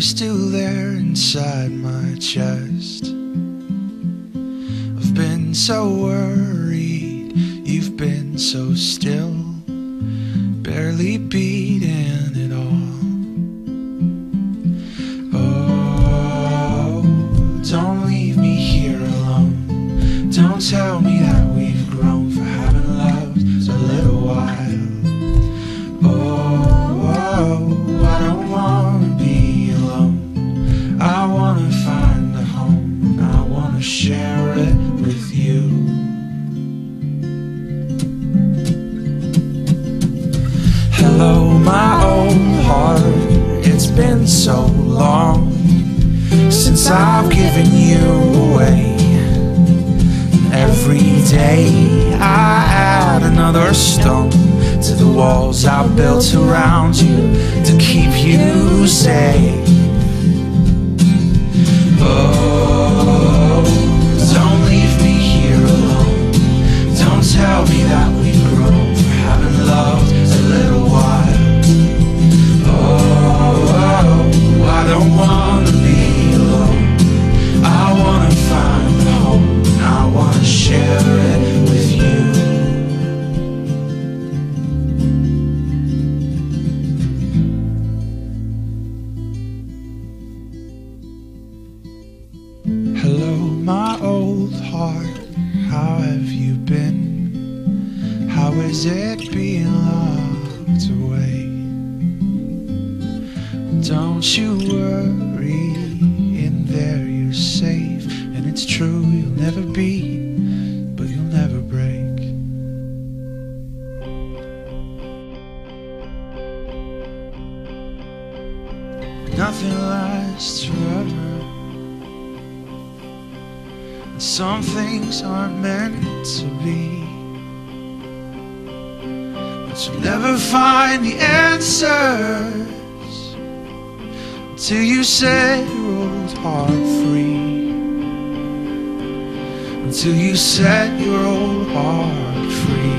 still there inside my chest. I've been so worried, you've been so still, barely beating it all. Oh, don't leave me here alone. Don't tell me Hello, my old heart. It's been so long since I've given you away. Every day I add another stone to the walls I built around you to keep you safe. My old heart. How have you been? How is it being locked away? Don't you worry, in there you're safe. And it's true, you'll never be, but you'll never break. Nothing lasts forever. Some things aren't meant to be. But you'll never find the answers until you set your old heart free. Until you set your old heart free.